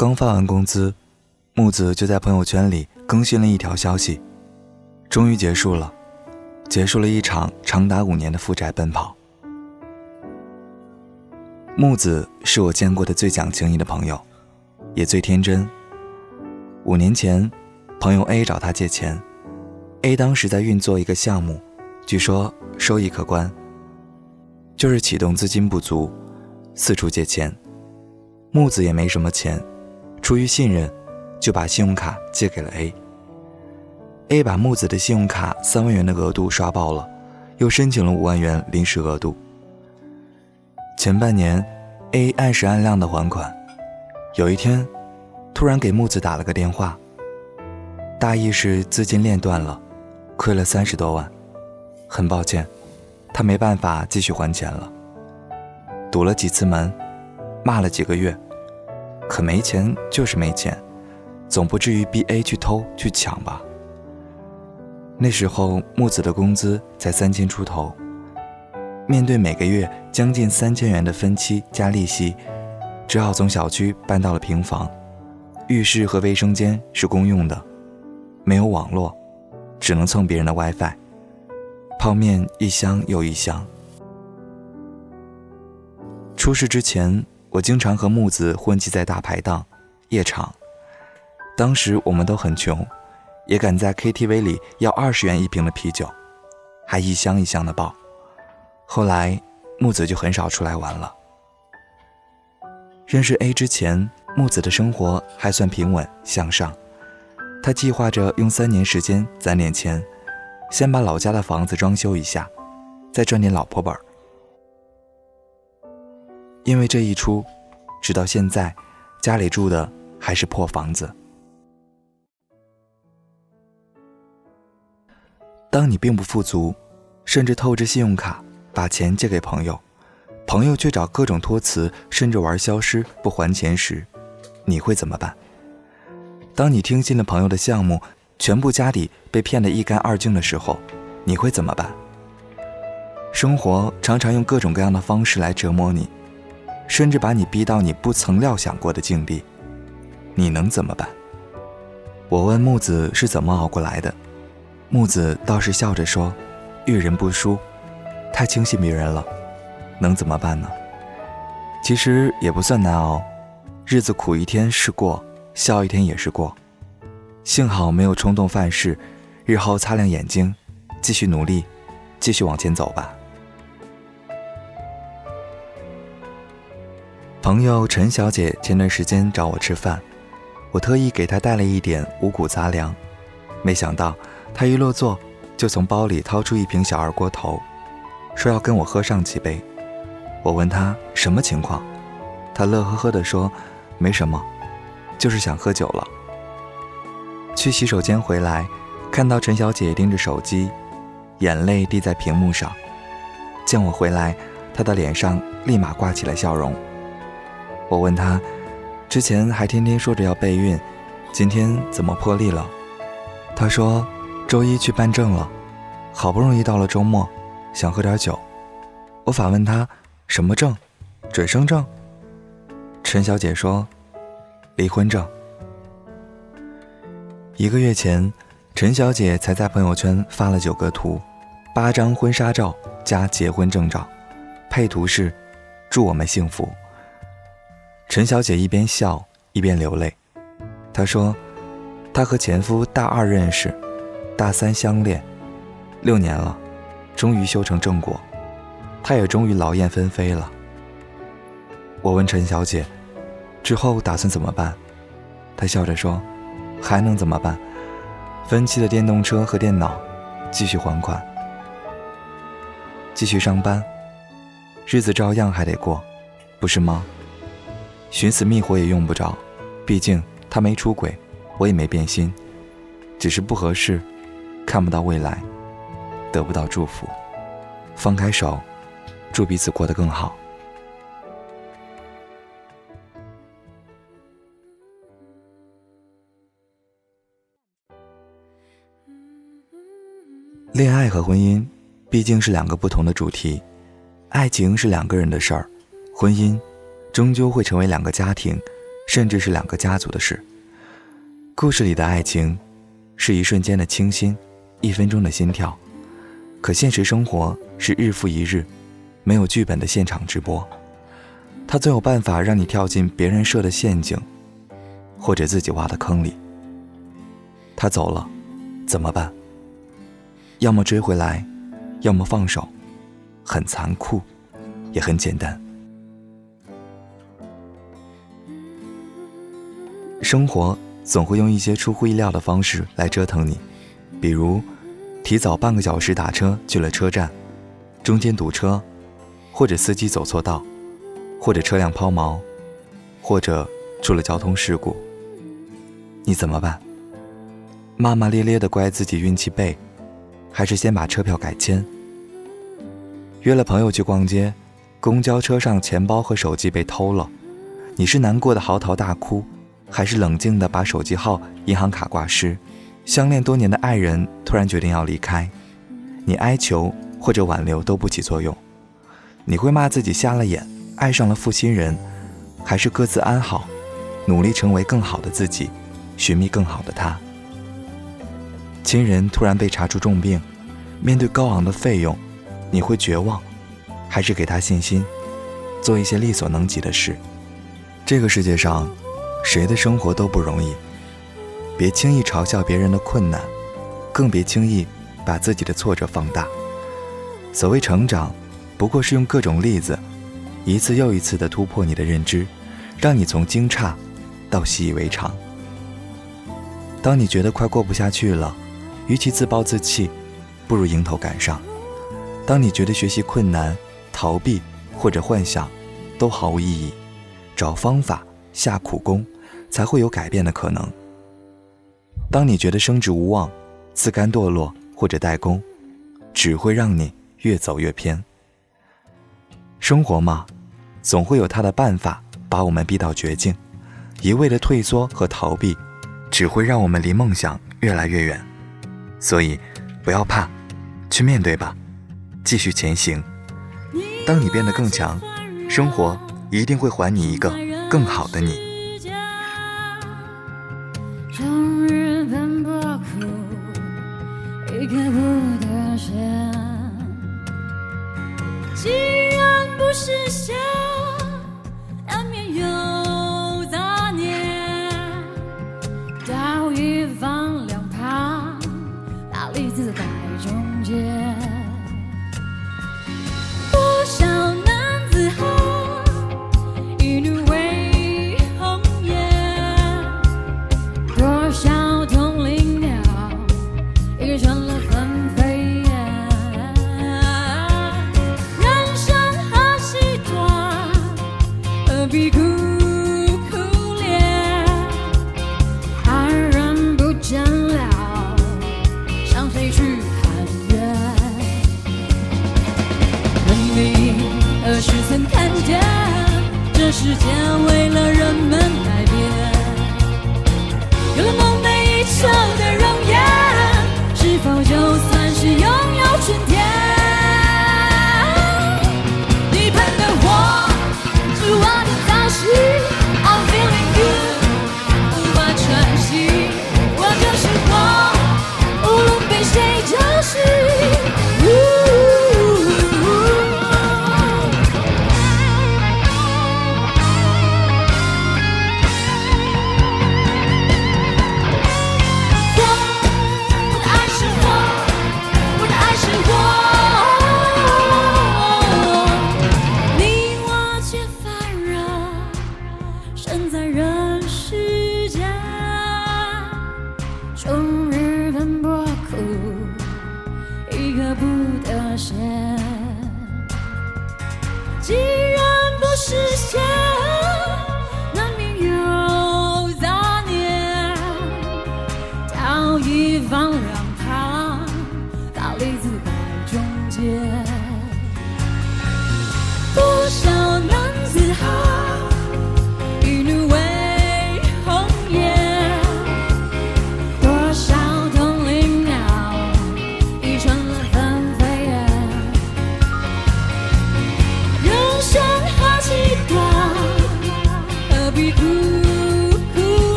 刚发完工资，木子就在朋友圈里更新了一条消息：终于结束了，结束了一场长达五年的负债奔跑。木子是我见过的最讲情义的朋友，也最天真。五年前，朋友 A 找他借钱，A 当时在运作一个项目，据说收益可观，就是启动资金不足，四处借钱。木子也没什么钱。出于信任，就把信用卡借给了 A。A 把木子的信用卡三万元的额度刷爆了，又申请了五万元临时额度。前半年，A 按时按量的还款。有一天，突然给木子打了个电话，大意是资金链断了，亏了三十多万，很抱歉，他没办法继续还钱了。堵了几次门，骂了几个月。可没钱就是没钱，总不至于逼 A 去偷去抢吧？那时候木子的工资才三千出头，面对每个月将近三千元的分期加利息，只好从小区搬到了平房，浴室和卫生间是公用的，没有网络，只能蹭别人的 WiFi，泡面一箱又一箱。出事之前。我经常和木子混迹在大排档、夜场，当时我们都很穷，也敢在 KTV 里要二十元一瓶的啤酒，还一箱一箱的抱。后来木子就很少出来玩了。认识 A 之前，木子的生活还算平稳向上，他计划着用三年时间攒点钱，先把老家的房子装修一下，再赚点老婆本儿。因为这一出，直到现在，家里住的还是破房子。当你并不富足，甚至透支信用卡把钱借给朋友，朋友却找各种托词，甚至玩消失不还钱时，你会怎么办？当你听信了朋友的项目，全部家底被骗得一干二净的时候，你会怎么办？生活常常用各种各样的方式来折磨你。甚至把你逼到你不曾料想过的境地，你能怎么办？我问木子是怎么熬过来的，木子倒是笑着说：“遇人不淑，太轻信别人了，能怎么办呢？其实也不算难熬，日子苦一天是过，笑一天也是过。幸好没有冲动犯事，日后擦亮眼睛，继续努力，继续往前走吧。”朋友陈小姐前段时间找我吃饭，我特意给她带了一点五谷杂粮，没想到她一落座就从包里掏出一瓶小二锅头，说要跟我喝上几杯。我问她什么情况，她乐呵呵地说：“没什么，就是想喝酒了。”去洗手间回来，看到陈小姐盯着手机，眼泪滴在屏幕上。见我回来，她的脸上立马挂起了笑容。我问他，之前还天天说着要备孕，今天怎么破例了？他说，周一去办证了，好不容易到了周末，想喝点酒。我反问他，什么证？准生证？陈小姐说，离婚证。一个月前，陈小姐才在朋友圈发了九个图，八张婚纱照加结婚证照，配图是，祝我们幸福。陈小姐一边笑一边流泪，她说：“她和前夫大二认识，大三相恋，六年了，终于修成正果，她也终于劳燕分飞了。”我问陈小姐：“之后打算怎么办？”她笑着说：“还能怎么办？分期的电动车和电脑，继续还款，继续上班，日子照样还得过，不是吗？”寻死觅活也用不着，毕竟他没出轨，我也没变心，只是不合适，看不到未来，得不到祝福，放开手，祝彼此过得更好。恋爱和婚姻毕竟是两个不同的主题，爱情是两个人的事儿，婚姻。终究会成为两个家庭，甚至是两个家族的事。故事里的爱情，是一瞬间的清新，一分钟的心跳。可现实生活是日复一日，没有剧本的现场直播。他总有办法让你跳进别人设的陷阱，或者自己挖的坑里。他走了，怎么办？要么追回来，要么放手，很残酷，也很简单。生活总会用一些出乎意料的方式来折腾你，比如提早半个小时打车去了车站，中间堵车，或者司机走错道。或者车辆抛锚，或者出了交通事故，你怎么办？骂骂咧咧的怪自己运气背，还是先把车票改签？约了朋友去逛街，公交车上钱包和手机被偷了，你是难过的嚎啕大哭，还是冷静的把手机号、银行卡挂失？相恋多年的爱人突然决定要离开，你哀求或者挽留都不起作用，你会骂自己瞎了眼。爱上了负心人，还是各自安好，努力成为更好的自己，寻觅更好的他。亲人突然被查出重病，面对高昂的费用，你会绝望，还是给他信心，做一些力所能及的事？这个世界上，谁的生活都不容易，别轻易嘲笑别人的困难，更别轻易把自己的挫折放大。所谓成长，不过是用各种例子。一次又一次地突破你的认知，让你从惊诧到习以为常。当你觉得快过不下去了，与其自暴自弃，不如迎头赶上。当你觉得学习困难、逃避或者幻想都毫无意义，找方法、下苦功，才会有改变的可能。当你觉得升职无望、自甘堕落或者怠工，只会让你越走越偏。生活嘛，总会有他的办法把我们逼到绝境。一味的退缩和逃避，只会让我们离梦想越来越远。所以，不要怕，去面对吧，继续前行。当你变得更强，生活一定会还你一个更好的你。不是笑，也许曾看见，这世界为了人们。